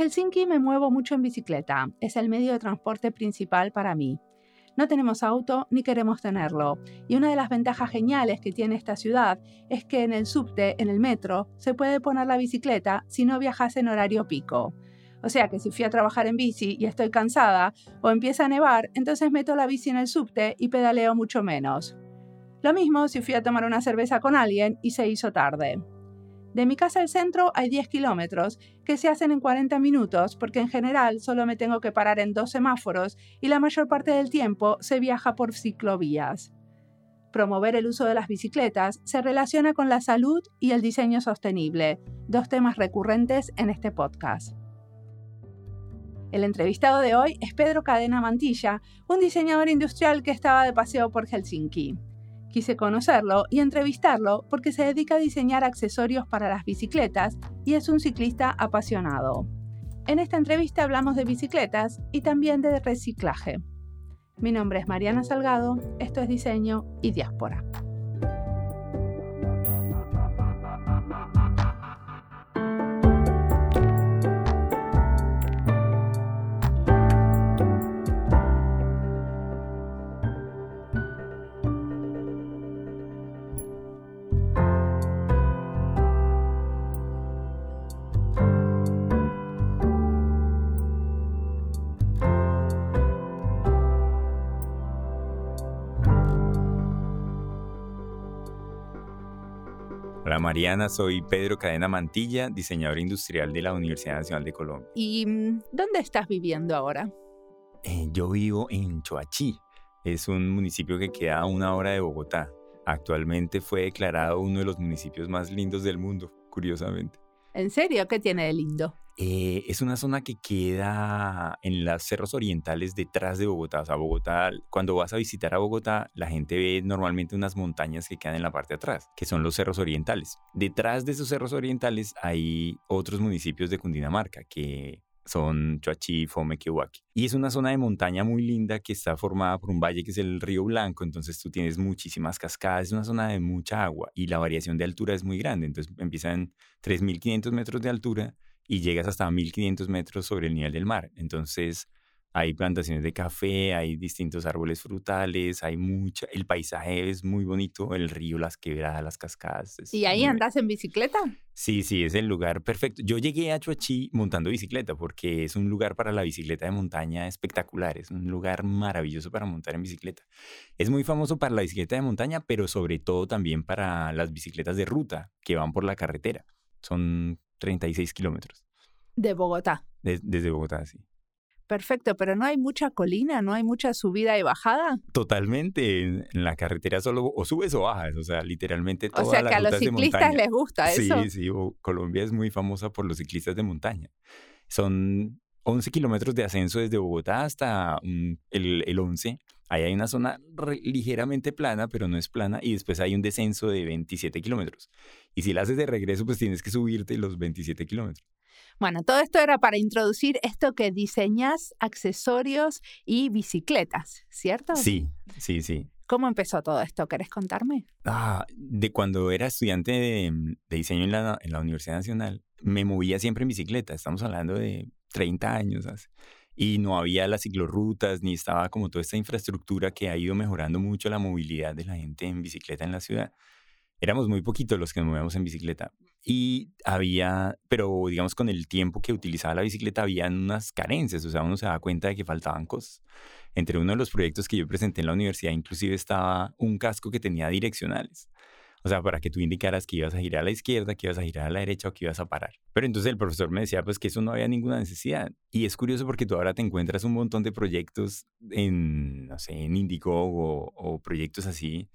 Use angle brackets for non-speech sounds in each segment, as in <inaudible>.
Helsinki me muevo mucho en bicicleta, es el medio de transporte principal para mí. No tenemos auto ni queremos tenerlo, y una de las ventajas geniales que tiene esta ciudad es que en el subte, en el metro, se puede poner la bicicleta si no viajas en horario pico. O sea que si fui a trabajar en bici y estoy cansada o empieza a nevar, entonces meto la bici en el subte y pedaleo mucho menos. Lo mismo si fui a tomar una cerveza con alguien y se hizo tarde. De mi casa al centro hay 10 kilómetros que se hacen en 40 minutos porque en general solo me tengo que parar en dos semáforos y la mayor parte del tiempo se viaja por ciclovías. Promover el uso de las bicicletas se relaciona con la salud y el diseño sostenible, dos temas recurrentes en este podcast. El entrevistado de hoy es Pedro Cadena Mantilla, un diseñador industrial que estaba de paseo por Helsinki. Quise conocerlo y entrevistarlo porque se dedica a diseñar accesorios para las bicicletas y es un ciclista apasionado. En esta entrevista hablamos de bicicletas y también de reciclaje. Mi nombre es Mariana Salgado, esto es Diseño y Diáspora. Mariana, soy Pedro Cadena Mantilla, diseñador industrial de la Universidad Nacional de Colombia. ¿Y mm, dónde estás viviendo ahora? Eh, yo vivo en Choachí, es un municipio que queda a una hora de Bogotá. Actualmente fue declarado uno de los municipios más lindos del mundo, curiosamente. ¿En serio? ¿Qué tiene de lindo? Eh, es una zona que queda en las cerros orientales detrás de Bogotá. O sea, Bogotá, cuando vas a visitar a Bogotá, la gente ve normalmente unas montañas que quedan en la parte de atrás, que son los cerros orientales. Detrás de esos cerros orientales hay otros municipios de Cundinamarca que son Choachí, Fome, Quehuaque. Y es una zona de montaña muy linda que está formada por un valle que es el Río Blanco, entonces tú tienes muchísimas cascadas, es una zona de mucha agua y la variación de altura es muy grande, entonces empiezan 3.500 metros de altura y llegas hasta 1500 metros sobre el nivel del mar. Entonces hay plantaciones de café, hay distintos árboles frutales, hay mucha, el paisaje es muy bonito, el río, las quebradas, las cascadas. ¿Y ahí andas en bicicleta? Sí, sí, es el lugar perfecto. Yo llegué a Chuachi montando bicicleta porque es un lugar para la bicicleta de montaña espectacular, es un lugar maravilloso para montar en bicicleta. Es muy famoso para la bicicleta de montaña, pero sobre todo también para las bicicletas de ruta que van por la carretera. Son 36 kilómetros. De Bogotá. desde Bogotá, sí. Perfecto, pero no hay mucha colina, no hay mucha subida y bajada. Totalmente, en, la carretera solo o subes o bajas, o sea, literalmente todas O sea, que a los ciclistas les gusta eso. Sí, sí, Colombia es muy famosa por los ciclistas de montaña. Son 11 kilómetros de ascenso desde Bogotá hasta el, el 11. Ahí hay una zona ligeramente plana, pero no es plana, y después hay un descenso de 27 kilómetros. Y si la haces de regreso, pues tienes que subirte los 27 kilómetros. Bueno, todo esto era para introducir esto que diseñas accesorios y bicicletas, ¿cierto? Sí, sí, sí. ¿Cómo empezó todo esto? ¿Querés contarme? Ah, de cuando era estudiante de, diseño en la, en la, Universidad Nacional, me movía siempre en bicicleta. Estamos hablando de 30 años. Y no había las ciclorrutas, ni estaba como toda esta infraestructura que ha ido mejorando mucho la movilidad de la gente en bicicleta en la ciudad éramos muy poquitos los que nos movíamos en bicicleta. Y había, pero digamos con el tiempo que utilizaba la bicicleta, había unas carencias, o sea, uno se daba cuenta de que faltaban cosas. Entre uno de los proyectos que yo presenté en la universidad, inclusive estaba un casco que tenía direccionales. O sea, para que tú indicaras que ibas a girar a la izquierda, que ibas a girar a la derecha o que ibas a parar. Pero entonces el profesor me decía, pues que eso no había ninguna necesidad. Y es curioso porque tú ahora te encuentras un montón de proyectos en, no sé, en Indiegogo o proyectos así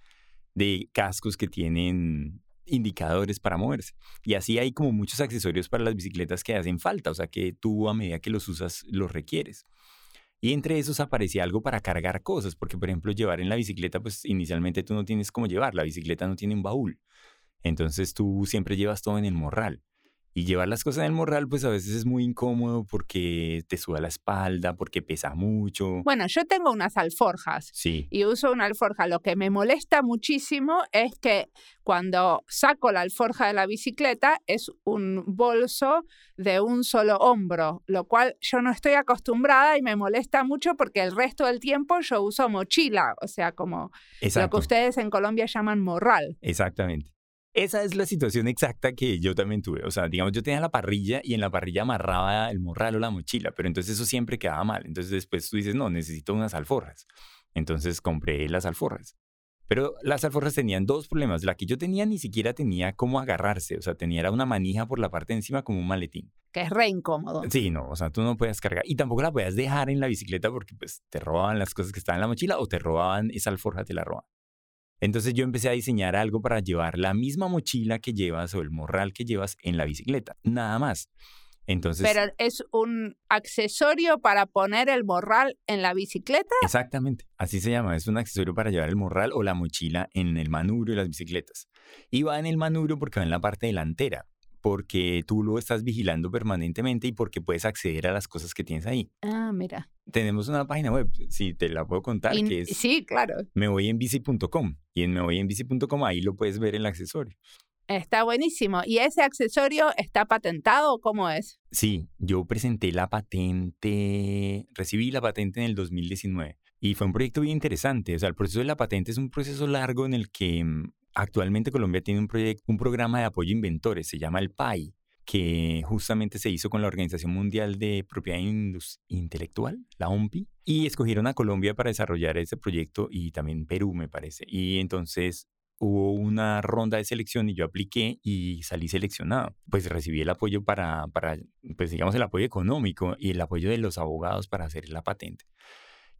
de cascos que tienen indicadores para moverse. Y así hay como muchos accesorios para las bicicletas que hacen falta, o sea que tú a medida que los usas los requieres. Y entre esos aparecía algo para cargar cosas, porque por ejemplo llevar en la bicicleta, pues inicialmente tú no tienes cómo llevar, la bicicleta no tiene un baúl. Entonces tú siempre llevas todo en el morral. Y llevar las cosas en el morral, pues a veces es muy incómodo porque te suda la espalda, porque pesa mucho. Bueno, yo tengo unas alforjas Sí, y uso una alforja. Lo que me molesta muchísimo es que cuando saco la alforja de la bicicleta es un bolso de un solo hombro, lo cual yo no estoy acostumbrada y me molesta mucho porque el resto del tiempo yo uso mochila, o sea, como lo que ustedes en Colombia llaman morral. Exactamente. Esa es la situación exacta que yo también tuve. O sea, digamos, yo tenía la parrilla y en la parrilla amarraba el morral o la mochila, pero entonces eso siempre quedaba mal. Entonces después tú dices, no, necesito unas alforjas. Entonces compré las alforjas. Pero las alforjas tenían dos problemas. La que yo tenía ni siquiera tenía cómo agarrarse. O sea, tenía una manija por la parte de encima como un maletín. que es re incómodo. Sí, no, o sea, tú no puedes cargar. Y tampoco la podías dejar en la bicicleta porque pues te robaban las cosas que estaban en la mochila o te robaban esa alforja, te la robaban. Entonces yo empecé a diseñar algo para llevar la misma mochila que llevas o el morral que llevas en la bicicleta, nada más. Entonces, Pero es un accesorio para poner el morral en la bicicleta. exactamente, así se llama, es un accesorio para llevar el morral o la mochila en el manubrio de las bicicletas. Y va en el manubrio porque va en la parte delantera, porque tú lo estás vigilando permanentemente y porque puedes acceder a las cosas que tienes ahí. Ah, mira. Tenemos una página web, si te la puedo contar, Y- que es Sí, claro. mevoyenbici.com. Y en mevoyenbici.com ahí lo puedes ver el accesorio. Está buenísimo. ¿Y ese accesorio está patentado o cómo es? Sí, yo presenté la patente, recibí la patente en el 2019 y fue un proyecto bien interesante. O sea, el proceso de la patente es un proceso largo en el que mm, actualmente Colombia tiene un proyecto, un programa de apoyo a inventores, se llama el PAI, que justamente se hizo con la Organización Mundial de Propiedad Intelectual, la OMPI, y escogieron a Colombia para desarrollar ese proyecto y también Perú, me parece. Y entonces hubo una ronda de selección y yo apliqué y salí seleccionado. Pues recibí el apoyo para, para, pues digamos, el apoyo económico y el apoyo de los abogados para hacer la patente.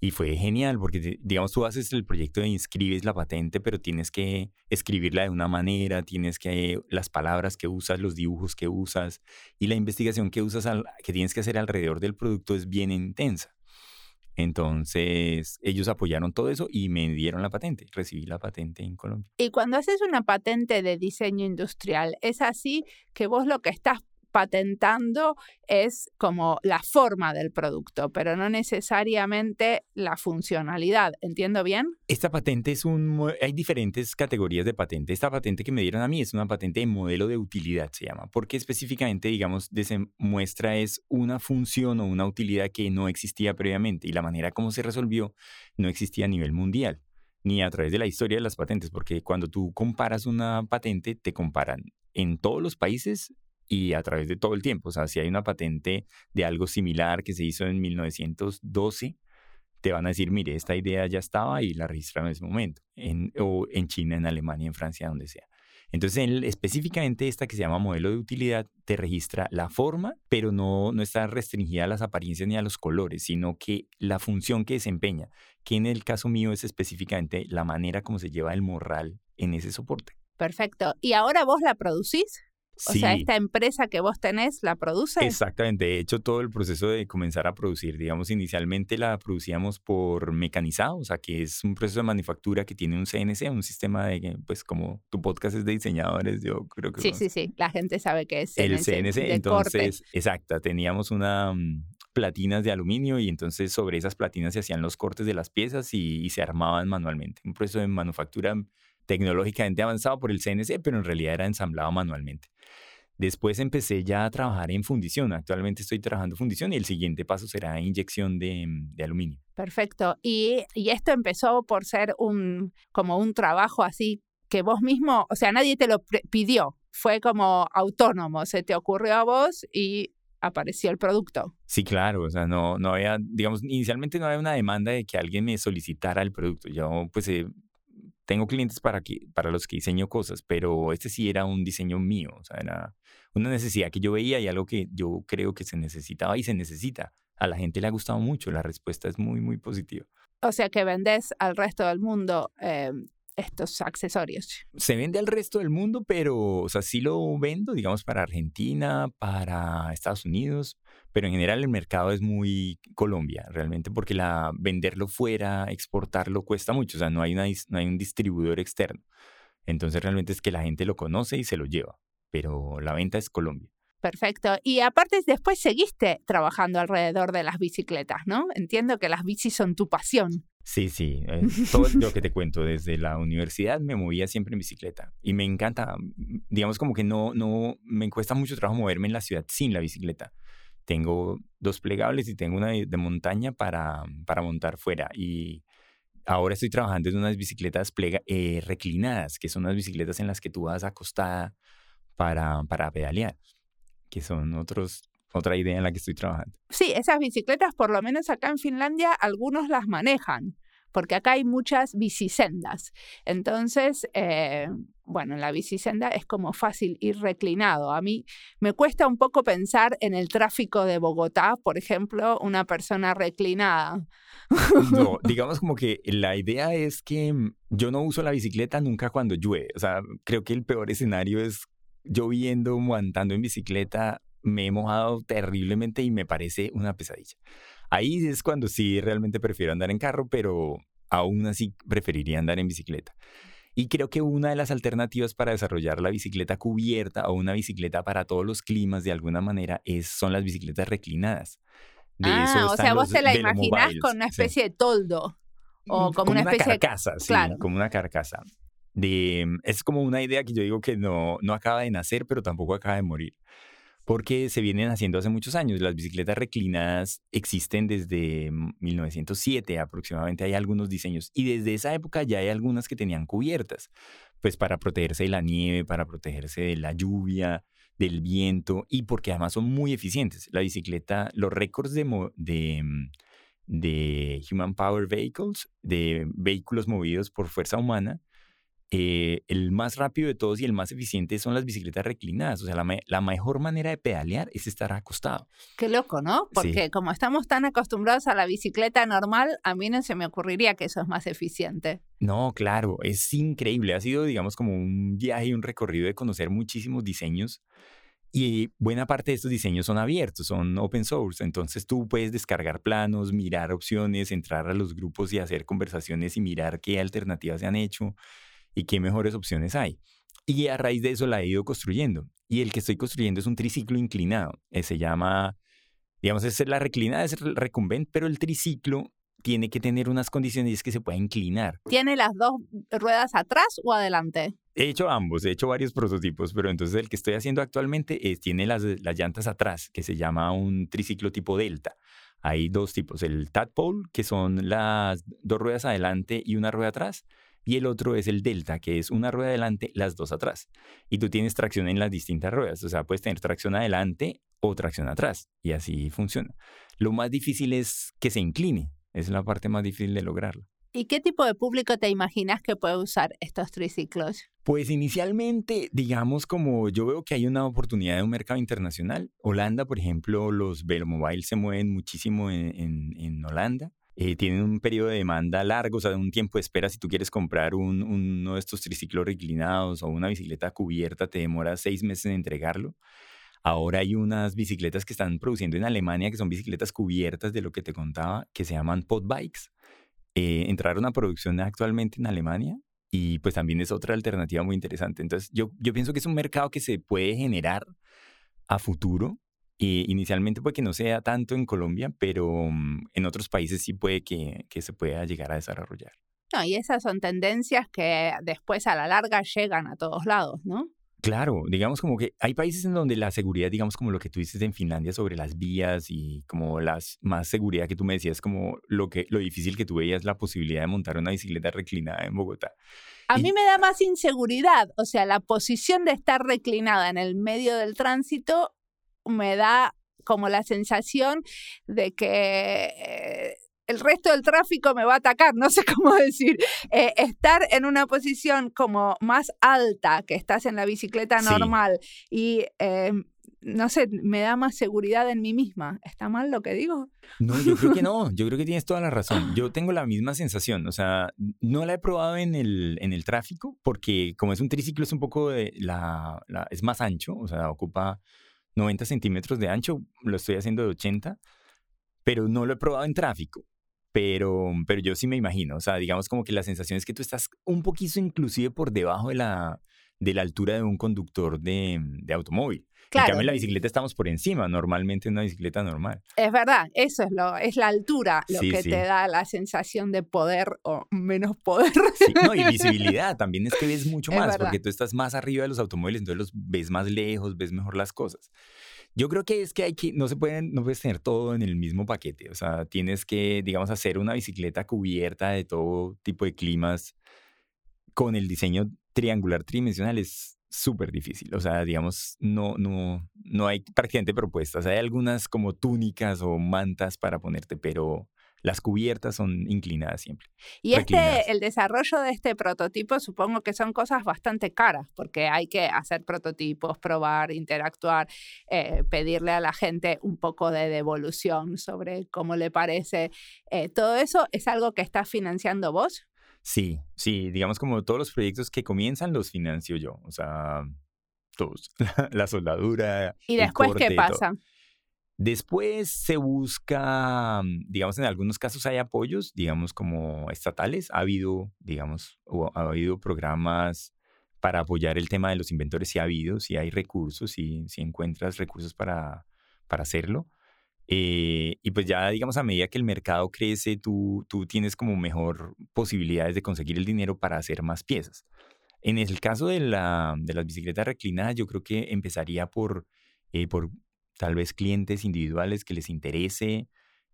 Y fue genial porque, digamos, tú haces el proyecto e inscribes la patente, pero tienes que escribirla de una manera, tienes que, las palabras que usas, los dibujos que usas y la investigación que usas, que tienes que hacer alrededor del producto es bien intensa. Entonces, ellos apoyaron todo eso y me dieron la patente. Recibí la patente en Colombia. Y cuando haces una patente de diseño industrial, es así que vos lo que estás patentando es como la forma del producto, pero no necesariamente la funcionalidad. ¿Entiendo bien? Esta patente es un... Hay diferentes categorías de patente. Esta patente que me dieron a mí es una patente de modelo de utilidad, se llama, porque específicamente, digamos, muestra es una función o una utilidad que no existía previamente y la manera como se resolvió no existía a nivel mundial ni a través de la historia de las patentes, porque cuando tú comparas una patente, te comparan en todos los países y a través de todo el tiempo. O sea, si hay una patente de algo similar que se hizo en 1912, te van a decir, mire, esta idea ya estaba y la registraron en ese momento, en, o en China, en Alemania, en Francia, donde sea. Entonces, específicamente esta que se llama modelo de utilidad te registra la forma, pero no, no está restringida a las apariencias ni a los colores, sino que la función que desempeña, que en el caso mío es específicamente la manera como se lleva el morral en ese soporte. Perfecto. ¿Y ahora vos la producís? O Sí. sea, esta empresa que vos tenés la produce. Exactamente, de hecho todo el proceso de comenzar a producir, digamos, inicialmente la producíamos por mecanizado, o sea, que es un proceso de manufactura que tiene un CNC, un sistema de, pues como tu podcast es de diseñadores, yo creo que Sí, sí, sí. La gente sabe que es el CNC, CNC, de entonces, corte. exacta, teníamos una mm, platinas de aluminio y entonces sobre esas platinas se hacían los cortes de las piezas y, y se armaban manualmente, un proceso de manufactura tecnológicamente avanzado por el CNC, pero en realidad era ensamblado manualmente. Después empecé ya a trabajar en fundición. Actualmente estoy trabajando en fundición y el siguiente paso será inyección de, de aluminio. Perfecto. Y, y esto empezó por ser un como un trabajo así que vos mismo, o sea, nadie te lo pidió. Fue como autónomo. Se te ocurrió a vos y apareció el producto. Sí, claro, o sea, no, no había, digamos, inicialmente no había una demanda de que alguien me solicitara el producto. Yo, pues, eh, tengo clientes para, que, para los que diseño cosas, pero este sí era un diseño mío, o sea, era una necesidad que yo veía y algo que yo creo que se necesitaba y se necesita. A la gente le ha gustado mucho, la respuesta es muy, muy positiva. O sea, que vendés al resto del mundo eh, estos accesorios. Se vende al resto del mundo, pero, o sea, sí lo vendo, digamos, para Argentina, para Estados Unidos, pero en general el mercado es muy Colombia, realmente, porque la, venderlo fuera, exportarlo cuesta mucho, o sea, no hay, una, no hay un distribuidor externo. Entonces realmente es que la gente lo conoce y se lo lleva, pero la venta es Colombia. Perfecto. Y aparte, después seguiste trabajando alrededor de las bicicletas, ¿no? Entiendo que las bicis son tu pasión. Sí, sí. eh, <laughs> todo lo que te cuento, desde la universidad me movía siempre en bicicleta. Y me encanta, mm, digamos como que no, no, me cuesta mucho trabajo moverme en la ciudad sin la bicicleta. Tengo dos plegables y tengo una de, de montaña para, para montar fuera. Y ahora estoy trabajando en unas bicicletas plega- eh, reclinadas, que son unas bicicletas en las que tú vas acostada para, para pedalear, que son otros, otra idea en la que estoy trabajando. Sí, esas bicicletas, por lo menos acá en Finlandia, algunos las manejan, porque acá hay muchas bicisendas. Entonces, eh, bueno, en la bicisenda es como fácil ir reclinado. A mí me cuesta un poco pensar en el tráfico de Bogotá, por ejemplo, una persona reclinada. No, <laughs> digamos como que la idea es que mm, yo no uso la bicicleta nunca cuando llueve. O sea, creo que el peor escenario es lloviendo o andando en bicicleta. Me he mojado terriblemente y me parece una pesadilla. Ahí es cuando sí realmente prefiero andar en carro, pero aún así preferiría andar en bicicleta. Y creo que una de las alternativas para desarrollar la bicicleta cubierta o una bicicleta para todos los climas de alguna manera es, son las bicicletas reclinadas. De ah, o sea, vos te la imaginás velomobiles, con una sí. especie de toldo. O Mm, como una especie de- carcasa, sí, claro. como una carcasa. De, es como una idea que yo digo que no, no acaba de nacer, pero tampoco acaba de morir. Porque se vienen haciendo hace muchos años. Las bicicletas reclinadas existen desde mm, 1907 aproximadamente. Hay algunos diseños. Y desde esa época ya hay algunas que tenían cubiertas. Pues para protegerse de la nieve, para protegerse de la lluvia, del viento. Y porque además son muy eficientes. La bicicleta, los récords de, mm, de Human Power Vehicles, de vehículos movidos por fuerza humana, eh, el más rápido de todos y el más eficiente son las bicicletas reclinadas. O sea, la, la mejor manera de pedalear es estar acostado. Qué loco, ¿no? Porque como estamos tan acostumbrados a la bicicleta normal, a mí no se me ocurriría que eso es más eficiente. No, claro, es increíble. Ha sido, digamos, como un viaje y un recorrido de conocer muchísimos diseños. Y buena parte de estos diseños son abiertos, son open source. Entonces tú puedes descargar planos, mirar opciones, entrar a los grupos y hacer conversaciones y mirar qué alternativas se han hecho y qué mejores opciones hay. Y a raíz de eso la he ido construyendo. Y el que estoy construyendo es un triciclo inclinado. Eh, se llama, digamos, es la reclinada, es el recumbent, pero el triciclo tiene que tener unas condiciones y es que se pueda inclinar. ¿Tiene las dos ruedas atrás o adelante? He hecho ambos, he hecho varios prototipos, pero entonces el que estoy haciendo actualmente es, tiene las, las llantas atrás, que se llama un triciclo tipo Delta. Hay dos tipos, el Tadpole, que son las dos ruedas adelante y una rueda atrás, y el otro es el Delta, que es una rueda adelante, las dos atrás. Y tú tienes tracción en las distintas ruedas, o sea, puedes tener tracción adelante o tracción atrás, y así funciona. Lo más difícil es que se incline, es la parte más difícil de lograrlo. ¿Y qué tipo de público te imaginas que puede usar estos triciclos? Pues inicialmente, digamos, como yo veo que hay una oportunidad de un mercado internacional. Holanda, por ejemplo, los velomobiles se mueven muchísimo en, en- en Holanda. Eh, tienen un periodo de demanda largo, o sea, un tiempo de espera. Si tú quieres comprar un- uno de estos triciclos reclinados o una bicicleta cubierta, te demora seis meses en entregarlo. Ahora hay unas bicicletas que están produciendo en Alemania, que son bicicletas cubiertas de lo que te contaba, que se llaman podbikes. Eh, entraron a producción actualmente en Alemania y pues también es otra alternativa muy interesante. Entonces yo, yo pienso que es un mercado que se puede generar a futuro. Y inicialmente puede que no sea tanto en Colombia, pero mm, en otros países sí puede que, que se pueda llegar a desarrollar. No, y esas son tendencias que después a la larga llegan a todos lados, ¿no? Claro, digamos como que hay países en donde la seguridad, digamos como lo que tú dices en Finlandia sobre las vías y como las más seguridad que tú me decías, como lo que lo difícil que tú veías la posibilidad de montar una bicicleta reclinada en Bogotá. A Y- mí me da más inseguridad, o sea, la posición de estar reclinada en el medio del tránsito me da como la sensación de que eh, el resto del tráfico me va a atacar, no sé <laughs> cómo decir. Eh, estar en una posición como más alta que estás en la bicicleta Sí. normal y... eh, no sé, me da más seguridad en mí misma. ¿Está mal lo que digo? No, yo creo que <laughs> no, yo creo que tienes toda la razón. Yo tengo la misma sensación, o sea, no la he probado en el, en el tráfico porque como es un triciclo es un poco de la, la- es más ancho, o sea, ocupa 90 centímetros de ancho, lo estoy haciendo de 80, pero no lo he probado en tráfico. Pero, pero yo sí me imagino, o sea, digamos como que la sensación es que tú estás un poquito inclusive por debajo de la, de la altura de un conductor de, de automóvil. Claro. En cambio, en la bicicleta estamos por encima, normalmente en una bicicleta normal. Es verdad, eso es lo, es la altura lo que te da la sensación de poder o menos poder. Sí, no, y <laughs> visibilidad también es que ves mucho más, porque tú estás más arriba de los automóviles, entonces los ves más lejos, ves mejor las cosas. Yo creo que es que hay que, no se pueden, no puedes tener todo en el mismo paquete. O sea, tienes que, digamos, hacer una bicicleta cubierta de todo tipo de climas con el diseño triangular tridimensional es súper difícil. O sea, digamos, no, no, no hay prácticamente propuestas. Hay algunas como túnicas o mantas para ponerte, pero las cubiertas son inclinadas siempre. Y este, el desarrollo de este prototipo supongo que son cosas bastante caras, porque hay que hacer prototipos, probar, interactuar, eh, pedirle a la gente un poco de devolución sobre cómo le parece. Eh, ¿Todo eso es algo que estás financiando vos? Sí, sí, digamos como todos los proyectos que comienzan los financio yo, o sea, todos, <laughs> la soldadura. ¿Y después qué pasa? Después se busca, digamos, en algunos casos hay apoyos, digamos, como estatales. Ha habido, digamos, ha habido programas para apoyar el tema de los inventores, si ha habido, si hay recursos, si, si encuentras recursos para, para hacerlo. Eh, y pues ya, digamos, a medida que el mercado crece, tú, tú tienes como mejor posibilidades de conseguir el dinero para hacer más piezas. En el caso de, la, de las bicicletas reclinadas, yo creo que empezaría por, eh, por tal vez clientes individuales que les interese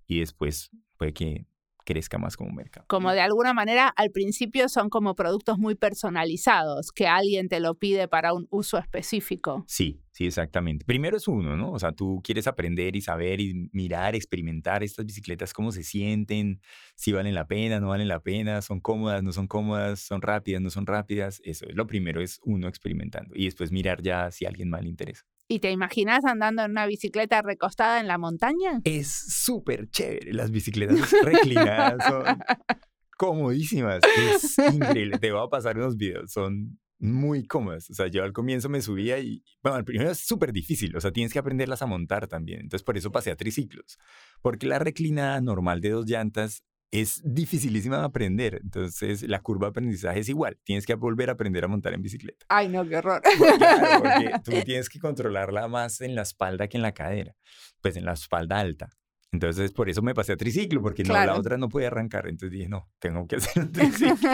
y después puede que crezca más como mercado. Como de alguna manera al principio son como productos muy personalizados, que alguien te lo pide para un uso específico. Sí, sí, exactamente. Primero es uno, ¿no? O sea, tú quieres aprender y saber y mirar, experimentar estas bicicletas, cómo se sienten, si valen la pena, no valen la pena, son cómodas, no son cómodas, son rápidas, no son rápidas. Eso es lo primero, es uno experimentando y después mirar ya si a alguien más le interesa. ¿Y te imaginas andando en una bicicleta recostada en la montaña? Es súper chévere. Las bicicletas reclinadas son <laughs> comodísimas. Es increíble. Te voy a pasar unos videos. Son muy cómodas. O sea, yo al comienzo me subía y, bueno, al primero es súper difícil. O sea, tienes que aprenderlas a montar también. Entonces, por eso pasé a triciclos. Porque la reclinada normal de dos llantas es dificilísima de aprender. Entonces, la curva de aprendizaje es igual. Tienes que volver a aprender a montar en bicicleta. Ay, no, qué horror. Claro, porque <laughs> tú tienes que controlarla más en la espalda que en la cadera. Pues en la espalda alta. Entonces, por eso me pasé a triciclo, porque no, la otra no podía arrancar. Entonces dije, no, tengo que hacer un <laughs> triciclo.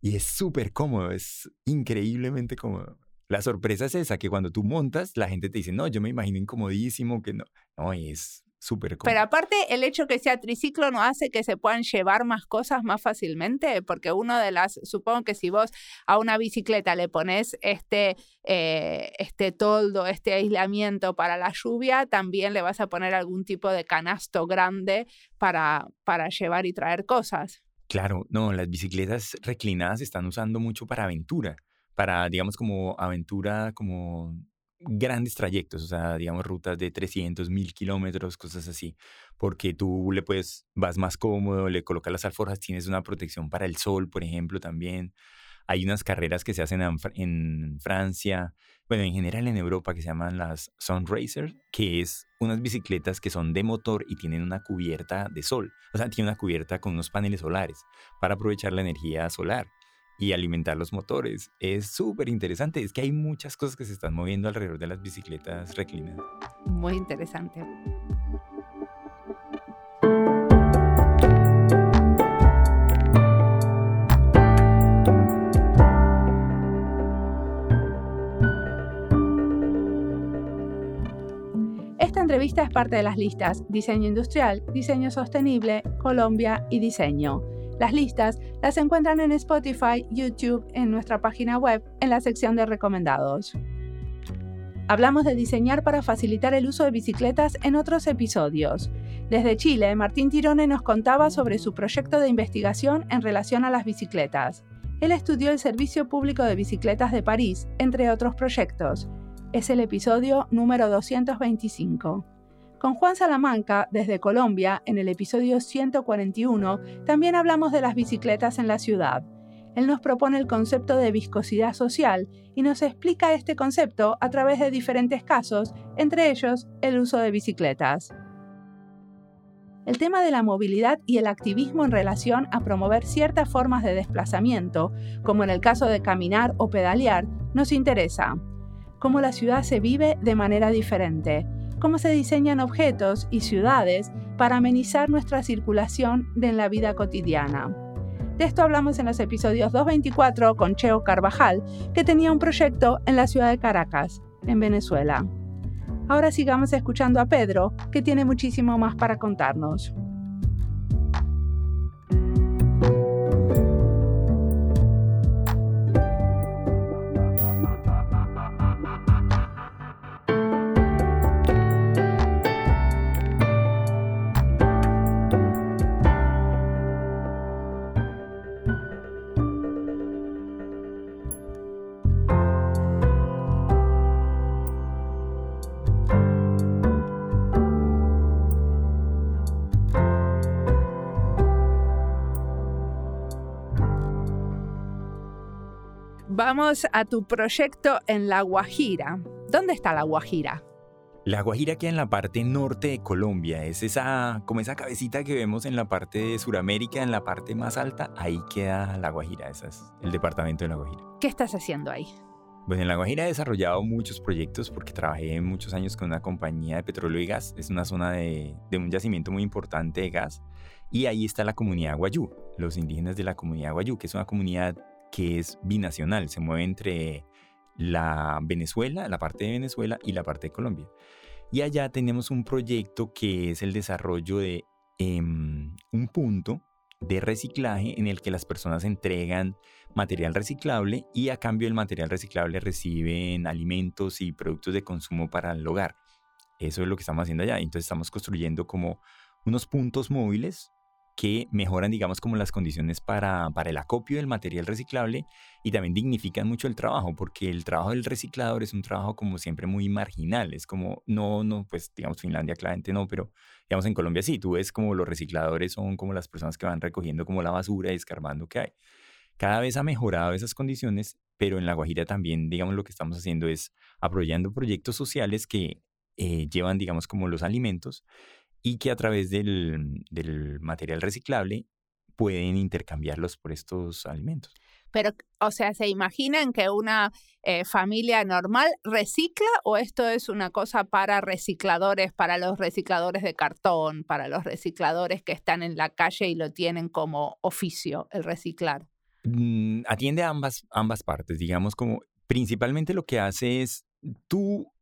y es súper cómodo, es increíblemente cómodo. La sorpresa es esa, que cuando tú montas, la gente te dice, no, yo me imagino incomodísimo, que no. No, es pero aparte, el hecho que sea triciclo no hace que se puedan llevar más cosas más fácilmente, porque uno de las, supongo que si vos a una bicicleta le pones este, eh, este toldo, este aislamiento para la lluvia, también le vas a poner algún tipo de canasto grande para, para llevar y traer cosas. Claro, no, las bicicletas reclinadas se están usando mucho para aventura, para, digamos, como aventura, como grandes trayectos, o sea, digamos rutas de 300, 1000 kilómetros, cosas así, porque tú le puedes, vas más cómodo, le colocas las alforjas, tienes una protección para el sol, por ejemplo, también. Hay unas carreras que se hacen en, Francia, bueno, en general en Europa, que se llaman las Sun Racer, que es unas bicicletas que son de motor y tienen una cubierta de sol, o sea, tiene una cubierta con unos paneles solares para aprovechar la energía solar y alimentar los motores. Es súper interesante. Es que hay muchas cosas que se están moviendo alrededor de las bicicletas reclinadas. Muy interesante. Esta entrevista es parte de las listas Diseño Industrial, Diseño Sostenible, Colombia y Diseño las listas las encuentran en Spotify, YouTube, en nuestra página web, en la sección de recomendados. Hablamos de diseñar para facilitar el uso de bicicletas en otros episodios. Desde Chile, Martín Tirone nos contaba sobre su proyecto de investigación en relación a las bicicletas. Él estudió el Servicio Público de Bicicletas de París, entre otros proyectos. Es el episodio número 225. Con Juan Salamanca, desde Colombia, en el episodio 141, también hablamos de las bicicletas en la ciudad. Él nos propone el concepto de viscosidad social y nos explica este concepto a través de diferentes casos, entre ellos el uso de bicicletas. El tema de la movilidad y el activismo en relación a promover ciertas formas de desplazamiento, como en el caso de caminar o pedalear, Nos interesa cómo la ciudad se vive de manera diferente, cómo se diseñan objetos y ciudades para amenizar nuestra circulación en la vida cotidiana. De esto hablamos en los episodios 224 con Cheo Carvajal, que tenía un proyecto en la ciudad de Caracas, en Venezuela. Ahora sigamos escuchando a Pedro, que tiene muchísimo más para contarnos. Vamos a tu proyecto en La Guajira. ¿Dónde está La Guajira? La Guajira queda en la parte norte de Colombia, es esa, como esa cabecita que vemos en la parte de Sudamérica, en la parte más alta, ahí queda La Guajira, ese es el departamento de La Guajira. ¿Qué estás haciendo ahí? Pues en La Guajira he desarrollado muchos proyectos porque trabajé muchos años con una compañía de petróleo y gas, es una zona de, de un yacimiento muy importante de gas, y ahí está la comunidad Guayú, los indígenas de la comunidad Guayú, que es una comunidad que es binacional, se mueve entre la Venezuela, la parte de Venezuela y la parte de Colombia. Y allá tenemos un proyecto que es el desarrollo de em, un punto de reciclaje en el que las personas entregan material reciclable y a cambio del material reciclable reciben alimentos y productos de consumo para el hogar. Eso es lo que estamos haciendo allá. Entonces estamos construyendo como unos puntos móviles que mejoran, digamos, como las condiciones para, para el acopio del material reciclable y también dignifican mucho el trabajo, porque el trabajo del reciclador es un trabajo como siempre muy marginal, es como, no, no, pues digamos, Finlandia claramente no, pero digamos en Colombia sí, tú ves como los recicladores son como las personas que van recogiendo como la basura y escarbando que hay. Cada vez ha mejorado esas condiciones, pero en La Guajira también, digamos, lo que estamos haciendo es apoyando proyectos sociales que eh, llevan, digamos, como los alimentos y que a través del, material reciclable pueden intercambiarlos por estos alimentos. Pero, o sea, ¿se imaginan que una eh, familia normal recicla o esto es una cosa para recicladores, para los recicladores de cartón, para los recicladores que están en la calle y lo tienen como oficio, el reciclar? Mm, atiende a ambas, ambas partes, digamos, como principalmente lo que hace es tú,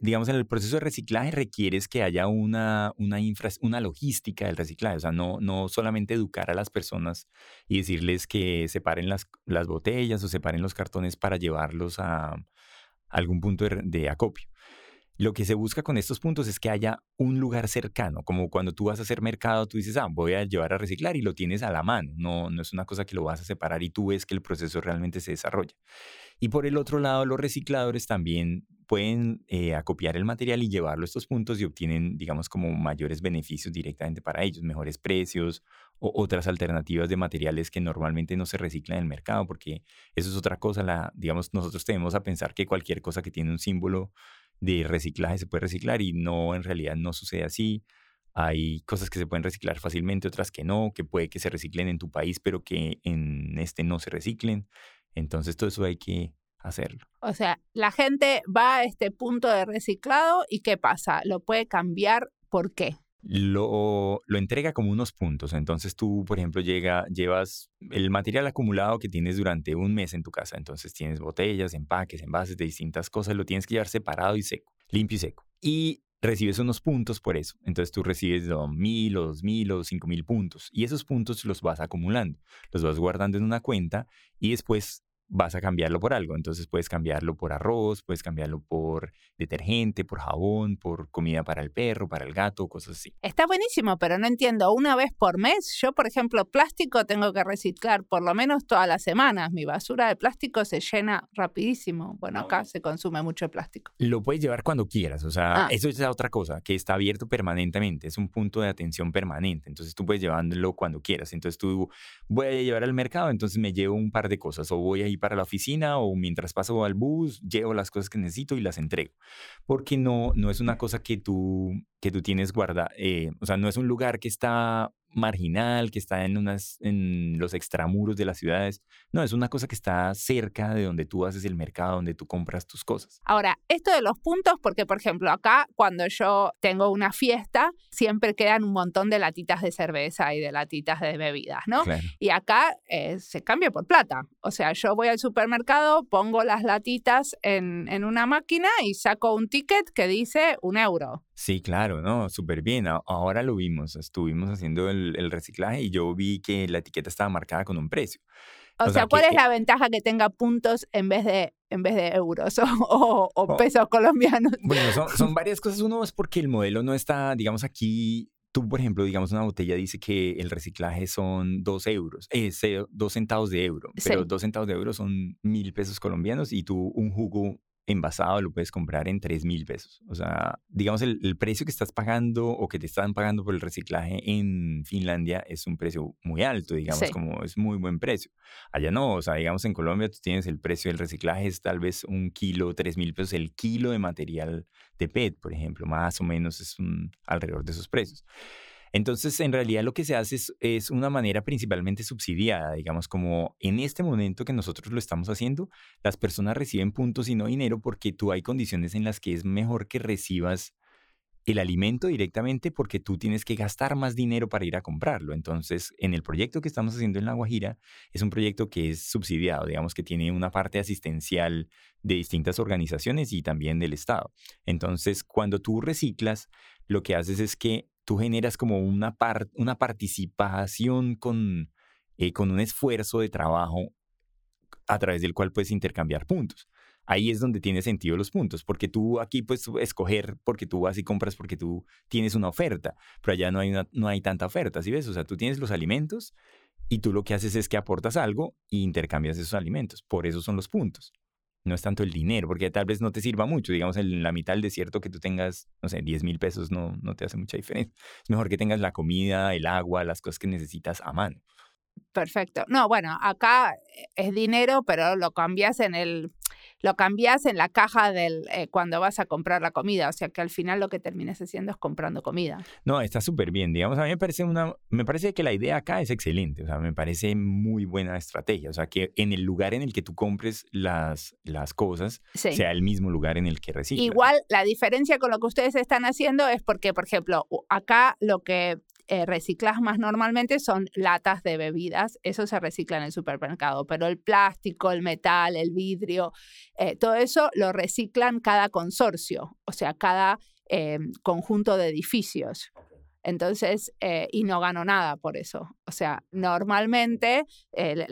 digamos, en el proceso de reciclaje requieres que haya una, una, una logística del reciclaje, o sea, no, no solamente educar a las personas y decirles que separen las, las botellas o separen los cartones para llevarlos a, algún punto de, acopio. Lo que se busca con estos puntos es que haya un lugar cercano, como cuando tú vas a hacer mercado, tú dices, ah, voy a llevar a reciclar y lo tienes a la mano, no, no es una cosa que lo vas a separar y tú ves que el proceso realmente se desarrolla. Y por el otro lado, los recicladores también pueden eh, acopiar el material y llevarlo a estos puntos y obtienen, digamos, como mayores beneficios directamente para ellos, mejores precios o otras alternativas de materiales que normalmente no se reciclan en el mercado, porque eso es otra cosa, la, digamos, nosotros tenemos a pensar que cualquier cosa que tiene un símbolo de reciclaje se puede reciclar y no, en realidad no sucede así. Hay cosas que se pueden reciclar fácilmente, otras que no, que puede que se reciclen en tu país, pero que en este no se reciclen. Entonces todo eso hay que hacerlo. O sea, la gente va a este punto de reciclado y ¿qué pasa? ¿Lo puede cambiar? ¿Por qué? Lo, lo, entrega como unos puntos. Entonces tú, por ejemplo, llega, llevas el material acumulado que tienes durante un mes en tu casa. Entonces tienes botellas, empaques, envases de distintas cosas. Lo tienes que llevar separado y seco, limpio y seco. Y recibes unos puntos por eso. Entonces tú recibes mil o dos mil o cinco mil puntos. Y esos puntos los vas acumulando. Los vas guardando en una cuenta y después vas a cambiarlo por algo. Entonces puedes cambiarlo por arroz, puedes cambiarlo por detergente, por jabón, por comida para el perro, para el gato, cosas así. Está buenísimo, pero no entiendo, una vez por mes, yo por ejemplo plástico tengo que reciclar por lo menos todas las semanas. Mi basura de plástico se llena rapidísimo. Bueno, acá se consume mucho plástico. Lo puedes llevar cuando quieras, o sea, ah. eso es otra cosa, que está abierto permanentemente, es un punto de atención permanente. Entonces tú puedes llevarlo cuando quieras. Entonces tú voy a llevar al mercado, entonces me llevo un par de cosas o voy a ir para la oficina o mientras paso al bus, llevo las cosas que necesito y las entrego. Porque no, no es una cosa que tú, que tú tienes guarda, eh, o sea, no es un lugar que está marginal, que está en, unas, en los extramuros de las ciudades. No, es una cosa que está cerca de donde tú haces el mercado, donde tú compras tus cosas. Ahora, esto de los puntos, porque por ejemplo acá cuando yo tengo una fiesta, siempre quedan un montón de latitas de cerveza y de latitas de bebidas, ¿no? Y acá eh, se cambia por plata. O sea, yo voy al supermercado, pongo las latitas en, en una máquina y saco un ticket que dice un euro. Sí, claro, no, súper bien. Ahora lo vimos, estuvimos haciendo el, reciclaje y yo vi que la etiqueta estaba marcada con un precio. O, sea, ¿cuál es la ventaja que tenga puntos en vez de, en vez de euros <laughs> o, oh. pesos colombianos? Bueno, <laughs> son, varias cosas. Uno es porque el modelo no está, digamos, aquí tú, por ejemplo, digamos, una botella dice que el reciclaje son dos euros, eh, dos centavos de euro, pero dos centavos de euro son mil pesos colombianos y tú un jugo envasado lo puedes comprar en 3 mil pesos. O sea, digamos, el, precio que estás pagando o que te están pagando por el reciclaje en Finlandia es un precio muy alto, digamos, como es muy buen precio. Allá no, o sea, digamos, en Colombia tú tienes el precio del reciclaje es tal vez un kilo, 3 mil pesos, el kilo de material de PET, por ejemplo, más o menos es un, alrededor de esos precios. Entonces, en realidad lo que se hace es, una manera principalmente subsidiada, digamos, como en este momento que nosotros lo estamos haciendo, las personas reciben puntos y no dinero porque tú hay condiciones en las que es mejor que recibas el alimento directamente porque tú tienes que gastar más dinero para ir a comprarlo. Entonces, en el proyecto que estamos haciendo en La Guajira, es un proyecto que es subsidiado, digamos que tiene una parte asistencial de distintas organizaciones y también del Estado. Entonces, cuando tú reciclas, lo que haces es que tú generas como una, una participación con, eh, con un esfuerzo de trabajo a través del cual puedes intercambiar puntos. Ahí es donde tiene sentido los puntos, porque tú aquí puedes escoger porque tú vas y compras porque tú tienes una oferta, pero allá no hay, no hay tanta oferta, ¿sí ves? O sea, tú tienes los alimentos y tú lo que haces es que aportas algo e intercambias esos alimentos. Por eso son los puntos no es tanto el dinero, porque tal vez no te sirva mucho. Digamos, en la mitad del desierto que tú tengas, no sé, 10 mil pesos no, no te hace mucha diferencia. Es mejor que tengas la comida, el agua, las cosas que necesitas a mano. Perfecto. No, bueno, acá es dinero, pero lo cambias en el lo cambias en la caja del eh, cuando vas a comprar la comida, o sea que al final lo que termines haciendo es comprando comida. No, está súper bien, digamos, a mí me parece una me parece que la idea acá es excelente, o sea, me parece muy buena estrategia, o sea, que en el lugar en el que tú compres las las cosas sea el mismo lugar en el que recibes. Igual la diferencia con lo que ustedes están haciendo es porque, por ejemplo, acá lo que eh, reciclas más normalmente son latas de bebidas, eso se recicla en el supermercado, pero el plástico, el metal, el vidrio, eh, todo eso lo reciclan cada consorcio, o sea, cada eh, conjunto de edificios. Entonces, eh, y no gano nada por eso. O sea, normalmente el,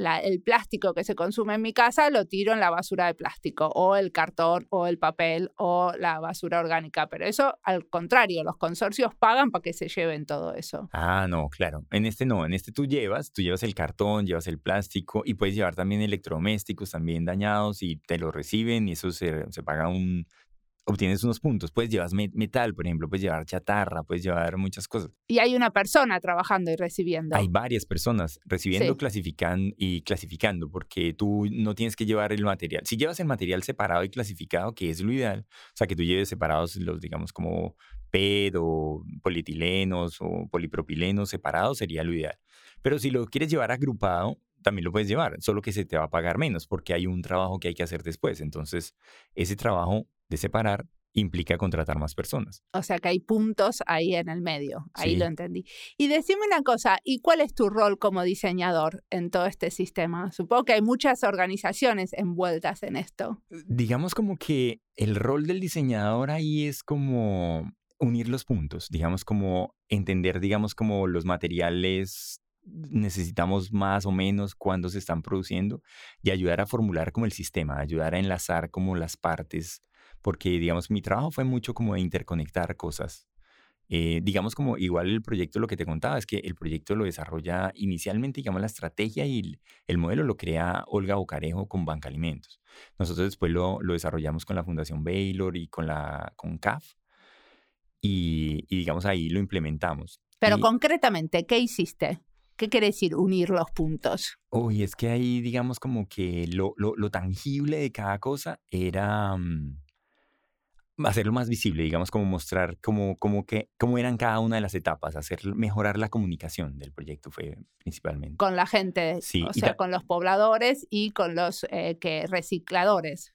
plástico que se consume en mi casa lo tiro en la basura de plástico, o el cartón, o el papel, o la basura orgánica. Pero eso, al contrario, los consorcios pagan para que se lleven todo eso. Ah, no, claro. En este no, en este tú llevas, tú llevas el cartón, llevas el plástico y puedes llevar también electrodomésticos también dañados y te lo reciben y eso se, se paga un obtienes unos puntos. Puedes llevar metal, por ejemplo, puedes llevar chatarra, puedes llevar muchas cosas. Y hay una persona trabajando y recibiendo. Hay varias personas recibiendo clasificando y clasificando, porque tú no tienes que llevar el material. Si llevas el material separado y clasificado, que es lo ideal, o sea, que tú lleves separados los, digamos, como PET o polietilenos o polipropilenos separados, sería lo ideal. Pero si lo quieres llevar agrupado, también lo puedes llevar, solo que se te va a pagar menos porque hay un trabajo que hay que hacer después. Entonces, ese trabajo de separar implica contratar más personas. O sea que hay puntos ahí en el medio, ahí lo entendí. Y decime una cosa, ¿y cuál es tu rol como diseñador en todo este sistema? Supongo que hay muchas organizaciones envueltas en esto. Digamos como que el rol del diseñador ahí es como unir los puntos, digamos como entender, digamos como los materiales necesitamos más o menos cuándo se están produciendo y ayudar a formular como el sistema, ayudar a enlazar como las partes, porque digamos mi trabajo fue mucho como de interconectar cosas. Eh, digamos como igual el proyecto lo que te contaba es que el proyecto lo desarrolla inicialmente, digamos la estrategia y el, modelo lo crea Olga Bocarejo con Banca Alimentos. Nosotros después lo, lo desarrollamos con la Fundación Baylor y con la con CAF y, digamos ahí lo implementamos. Pero concretamente, ¿qué hiciste? ¿Qué quiere decir unir los puntos? Uy, es que ahí digamos como que lo, lo, tangible de cada cosa era... Mm, hacerlo más visible, digamos, como mostrar cómo, cómo, que, cómo eran cada una de las etapas, hacer mejorar la comunicación del proyecto fue principalmente. Con la gente, Sí, o sea, con los pobladores y con los eh, que recicladores.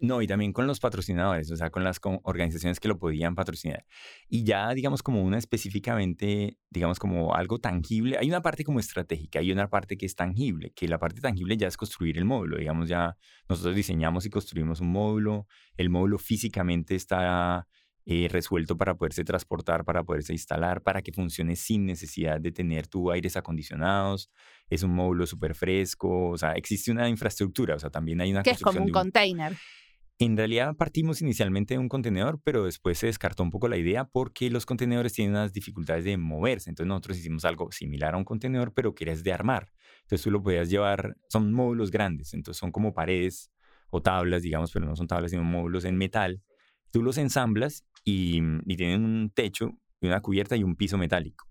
No, y también con los patrocinadores, o sea, con las organizaciones que lo podían patrocinar. Y ya, digamos, como una específicamente, digamos, como algo tangible, hay una parte como estratégica, hay una parte que es tangible, que la parte tangible ya es construir el módulo, digamos, ya nosotros diseñamos y construimos un módulo, el módulo físicamente está eh, resuelto para poderse transportar, para poderse instalar, para que funcione sin necesidad de tener tu aires acondicionados, es un módulo súper fresco, o sea, existe una infraestructura, o sea, también hay una que es como un container. en realidad partimos inicialmente de un contenedor, pero después se descartó un poco la idea porque los contenedores tienen unas dificultades de moverse. Entonces nosotros hicimos algo similar a un contenedor, pero que era de armar. Entonces tú lo podías llevar, son módulos grandes, entonces son como paredes o tablas, digamos, pero no son tablas, sino módulos en metal. Tú los ensamblas y, y tienen un techo y una cubierta y un piso metálico.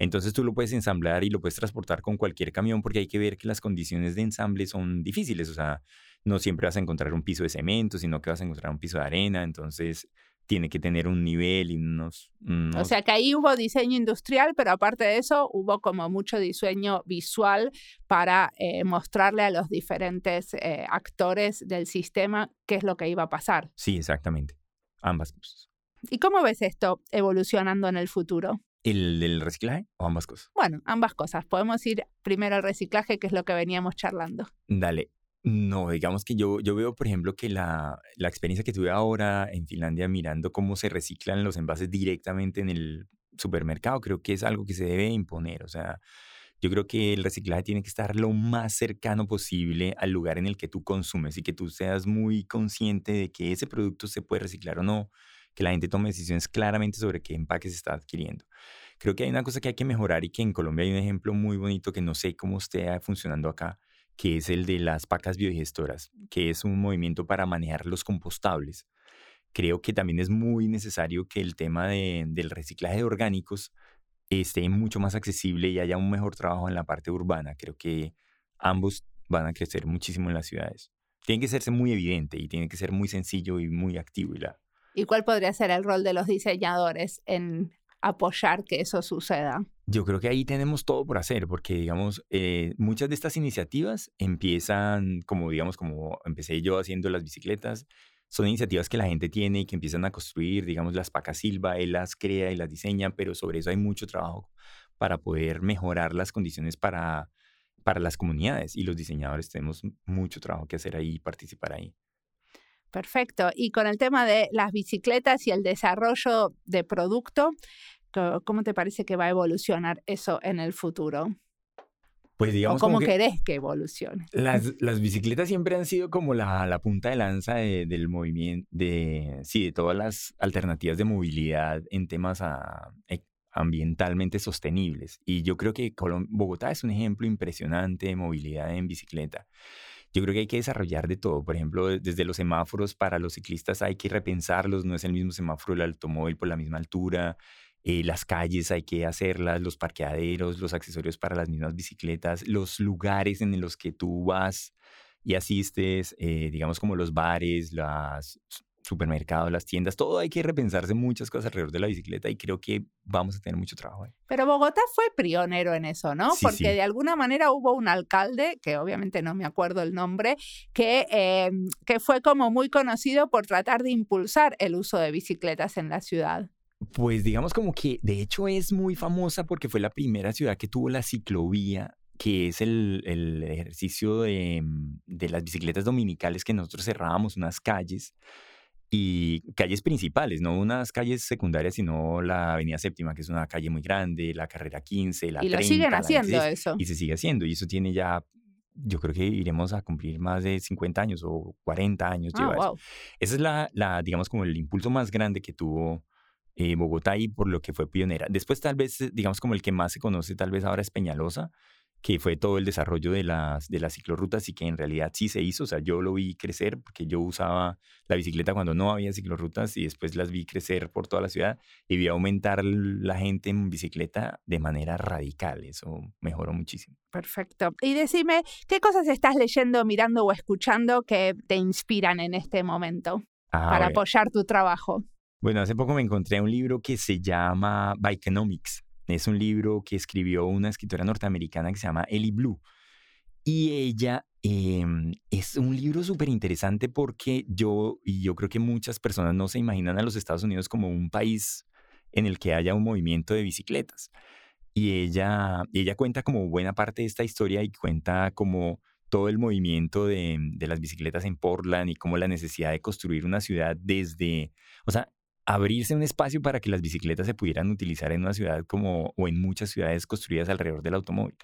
Entonces tú lo puedes ensamblar y lo puedes transportar con cualquier camión porque hay que ver que las condiciones de ensamble son difíciles. O sea, no siempre vas a encontrar un piso de cemento, sino que vas a encontrar un piso de arena, entonces tiene que tener un nivel y unos... O unos- sea que ahí hubo diseño industrial, pero aparte de eso hubo como mucho diseño visual para eh, mostrarle a los diferentes eh, actores del sistema qué es lo que iba a pasar. Sí, exactamente. Ambas cosas. ¿Y cómo ves esto evolucionando en el futuro? ¿El del reciclaje o ambas cosas? Bueno, ambas cosas. Podemos ir primero al reciclaje, que es lo que veníamos charlando. Dale. No, digamos que yo, yo veo, por ejemplo, que la, la experiencia que tuve ahora en Finlandia mirando cómo se reciclan los envases directamente en el supermercado, creo que es algo que se debe imponer. O sea, yo creo que el reciclaje tiene que estar lo más cercano posible al lugar en el que tú consumes y que tú seas muy consciente de que ese producto se puede reciclar o no, que la gente tome decisiones claramente sobre qué empaque se está adquiriendo. Creo que hay una cosa que hay que mejorar y que en Colombia hay un ejemplo muy bonito que no sé cómo esté funcionando acá, que es el de las pacas biodigestoras, que es un movimiento para manejar los compostables. Creo que también es muy necesario que el tema de- del reciclaje de orgánicos esté mucho más accesible y haya un mejor trabajo en la parte urbana. Creo que ambos van a crecer muchísimo en las ciudades. Tiene que serse muy evidente y tiene que ser muy sencillo y muy activo. Y la, ¿Y cuál podría ser el rol de los diseñadores en apoyar que eso suceda? Yo creo que ahí tenemos todo por hacer, porque digamos, eh, muchas de estas iniciativas empiezan como, digamos, como empecé yo haciendo las bicicletas, son iniciativas que la gente tiene y que empiezan a construir, digamos, las Pacas Silva, él las crea y las diseña, pero sobre eso hay mucho trabajo para poder mejorar las condiciones para, para las comunidades y los diseñadores tenemos mucho trabajo que hacer ahí y participar ahí. Perfecto. Y con el tema de las bicicletas y el desarrollo de producto, ¿cómo te parece que va a evolucionar eso en el futuro? Pues ¿O digamos cómo como que- querés que evolucione? Las, las bicicletas siempre han sido como la, la punta de lanza de- del movimiento, de, sí, de todas las alternativas de movilidad en temas a- e- ambientalmente sostenibles. Y yo creo que Bogotá es un ejemplo impresionante de movilidad en bicicleta. Yo creo que hay que desarrollar de todo. Por ejemplo, de- desde los semáforos para los ciclistas hay que repensarlos. No es el mismo semáforo del automóvil por la misma altura. Eh, las calles hay que hacerlas, los parqueaderos, los accesorios para las mismas bicicletas, los lugares en los que tú vas y asistes, eh, digamos como los bares, los supermercados, las tiendas, todo hay que repensarse muchas cosas alrededor de la bicicleta y creo que vamos a tener mucho trabajo ahí. Pero Bogotá fue pionero en eso, ¿no? Sí, Porque sí. de alguna manera hubo un alcalde, que obviamente no me acuerdo el nombre, que, eh, que fue como muy conocido por tratar de impulsar el uso de bicicletas en la ciudad. Pues digamos como que de hecho es muy famosa porque fue la primera ciudad que tuvo la ciclovía, que es el, el ejercicio de, mm, de las bicicletas dominicales que nosotros cerrábamos unas calles y calles principales, no unas calles secundarias, sino la Avenida Séptima, que es una calle muy grande, la Carrera 15, la y lo 30, siguen haciendo 26, eso. y se sigue haciendo y eso tiene ya, yo creo que iremos a cumplir más de 50 años o 40 años Ah, wow. Esa es la, la, digamos, como el impulso más grande que tuvo eh, Bogotá y por lo que fue pionera. Después, tal vez, digamos, como el que más se conoce, tal vez ahora es Peñalosa, que fue todo el desarrollo de las, de las ciclorrutas y que en realidad sí se hizo. O sea, yo lo vi crecer porque yo usaba la bicicleta cuando no había ciclorrutas y después las vi crecer por toda la ciudad y vi aumentar la gente en bicicleta de manera radical. Eso mejoró muchísimo. Perfecto. Y decime, ¿qué cosas estás leyendo, mirando o escuchando que te inspiran en este momento? Ah, para apoyar tu trabajo. Bueno, hace poco me encontré un libro que se llama Bikenomics. Es un libro que escribió una escritora norteamericana que se llama Ellie Blue. Y ella em, es un libro súper interesante porque yo, y yo creo que muchas personas no se imaginan a los Estados Unidos como un país en el que haya un movimiento de bicicletas. Y ella, ella cuenta como buena parte de esta historia y cuenta como todo el movimiento de, de las bicicletas en Portland y como la necesidad de construir una ciudad desde, o sea, abrirse un espacio para que las bicicletas se pudieran utilizar en una ciudad como, o en muchas ciudades construidas alrededor del automóvil.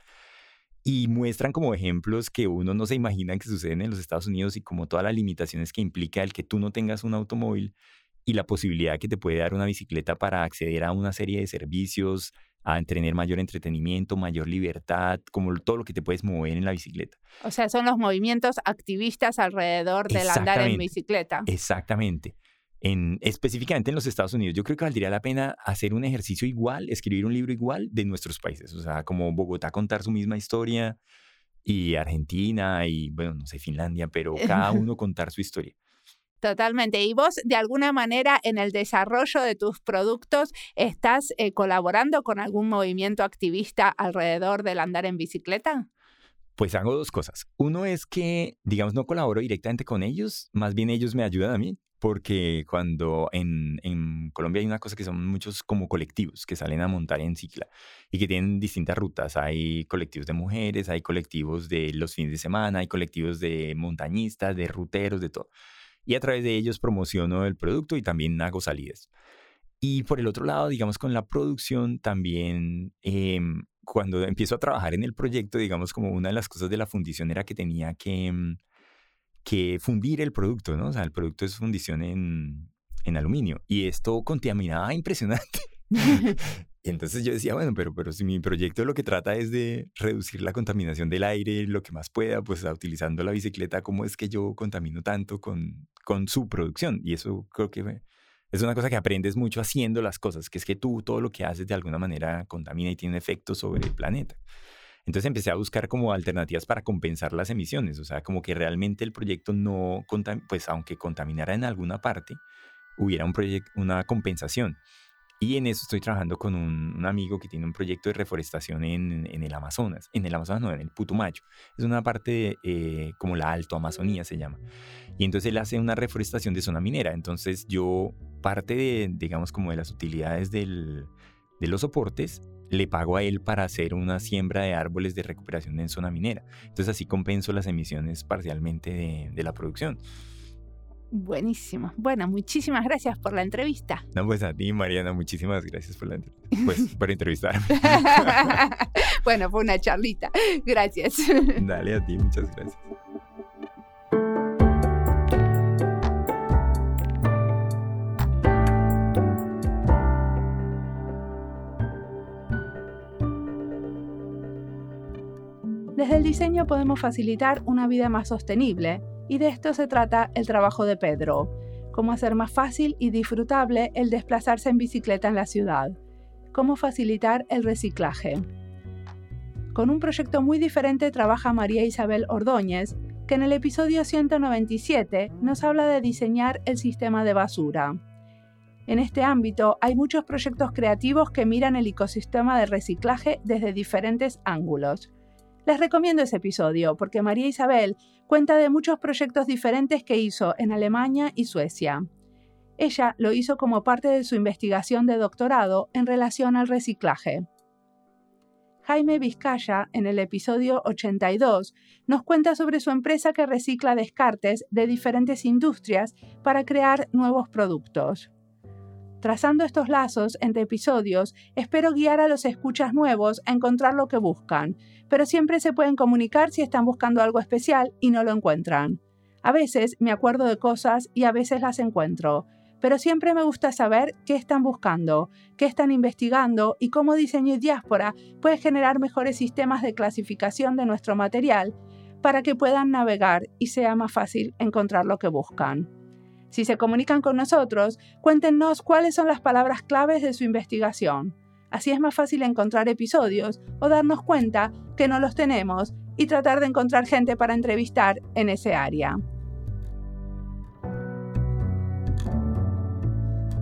Y muestran como ejemplos que uno no se imagina que suceden en los Estados Unidos y como todas las limitaciones que implica el que tú no tengas un automóvil y la posibilidad que te puede dar una bicicleta para acceder a una serie de servicios, a tener mayor entretenimiento, mayor libertad, como todo lo que te puedes mover en la bicicleta. O sea, son los movimientos activistas alrededor del andar en bicicleta. Exactamente. En, específicamente en los Estados Unidos, yo creo que valdría la pena hacer un ejercicio igual, escribir un libro igual de nuestros países. O sea, como Bogotá contar su misma historia y Argentina y, bueno, no sé, Finlandia, pero cada <laughs> uno contar su historia. Totalmente. ¿Y vos, de alguna manera, en el desarrollo de tus productos, estás eh, colaborando con algún movimiento activista alrededor del andar en bicicleta? Pues hago dos cosas. Uno es que, digamos, no colaboro directamente con ellos, más bien ellos me ayudan a mí, porque cuando en, en Colombia hay una cosa que son muchos como colectivos que salen a montar en cicla y que tienen distintas rutas. Hay colectivos de mujeres, hay colectivos de los fines de semana, hay colectivos de montañistas, de ruteros, de todo. Y a través de ellos promociono el producto y también hago salidas. Y por el otro lado, digamos, con la producción también, em, cuando empiezo a trabajar en el proyecto, digamos, como una de las cosas de la fundición era que tenía que, em, que fundir el producto, ¿no? O sea, el producto es fundición en, en aluminio y esto contaminaba <laughs> impresionante. <laughs> Y entonces yo decía, bueno, pero, pero si mi proyecto lo que trata es de reducir la contaminación del aire lo que más pueda, pues utilizando la bicicleta, ¿cómo es que yo contamino tanto con, con su producción? Y eso creo que es una cosa que aprendes mucho haciendo las cosas, que es que tú todo lo que haces de alguna manera contamina y tiene un efecto sobre el planeta. Entonces empecé a buscar como alternativas para compensar las emisiones, o sea, como que realmente el proyecto no, pues aunque contaminara en alguna parte, hubiera un una compensación. Y en eso estoy trabajando con un, amigo que tiene un proyecto de reforestación en, en, el Amazonas. En el Amazonas, no, en el Putumayo. Es una parte eh, como la Alto Amazonía se llama. Y entonces él hace una reforestación de zona minera. Entonces yo, parte de, digamos, como de las utilidades del, de los soportes, le pago a él para hacer una siembra de árboles de recuperación en zona minera. Entonces así compenso las emisiones parcialmente de, de la producción. Buenísimo. Bueno, muchísimas gracias por la entrevista. No, pues a ti, Mariana, muchísimas gracias por la pues, <laughs> por entrevistarme. <laughs> bueno, fue una charlita. Gracias. Dale a ti, muchas gracias. Desde el diseño podemos facilitar una vida más sostenible y de esto se trata el trabajo de Pedro, cómo hacer más fácil y disfrutable el desplazarse en bicicleta en la ciudad, cómo facilitar el reciclaje. Con un proyecto muy diferente trabaja María Isabel Ordóñez, que en el episodio 197 nos habla de diseñar el sistema de basura. En este ámbito hay muchos proyectos creativos que miran el ecosistema de reciclaje desde diferentes ángulos. Les recomiendo ese episodio porque María Isabel cuenta de muchos proyectos diferentes que hizo en Alemania y Suecia. Ella lo hizo como parte de su investigación de doctorado en relación al reciclaje. Jaime Vizcaya, en el episodio 82, nos cuenta sobre su empresa que recicla descartes de diferentes industrias para crear nuevos productos. Trazando estos lazos entre episodios, espero guiar a los escuchas nuevos a encontrar lo que buscan, pero siempre se pueden comunicar si están buscando algo especial y no lo encuentran. A veces me acuerdo de cosas y a veces las encuentro, pero siempre me gusta saber qué están buscando, qué están investigando y cómo diseño y diáspora puede generar mejores sistemas de clasificación de nuestro material para que puedan navegar y sea más fácil encontrar lo que buscan. Si se comunican con nosotros, cuéntenos cuáles son las palabras claves de su investigación. Así es más fácil encontrar episodios o darnos cuenta que no los tenemos y tratar de encontrar gente para entrevistar en ese área.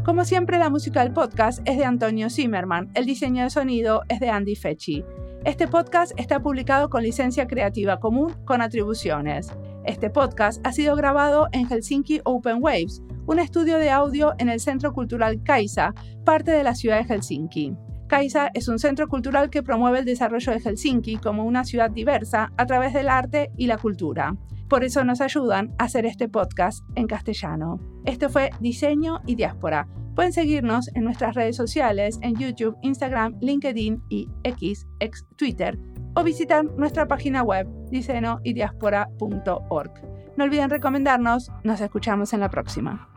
Como siempre, la música del podcast es de Antonio Zimmerman, el diseño de sonido es de Andy Fechi. Este podcast está publicado con licencia creativa común con atribuciones. Este podcast ha sido grabado en Helsinki Open Waves, un estudio de audio en el Centro Cultural Kaisa, parte de la ciudad de Helsinki. Kaisa es un centro cultural que promueve el desarrollo de Helsinki como una ciudad diversa a través del arte y la cultura. Por eso nos ayudan a hacer este podcast en castellano. Esto fue Diseño y Diáspora. Pueden seguirnos en nuestras redes sociales en YouTube, Instagram, LinkedIn y X, ex Twitter, o visitar nuestra página web diseñoydiaspora.org. No olviden recomendarnos, nos escuchamos en la próxima.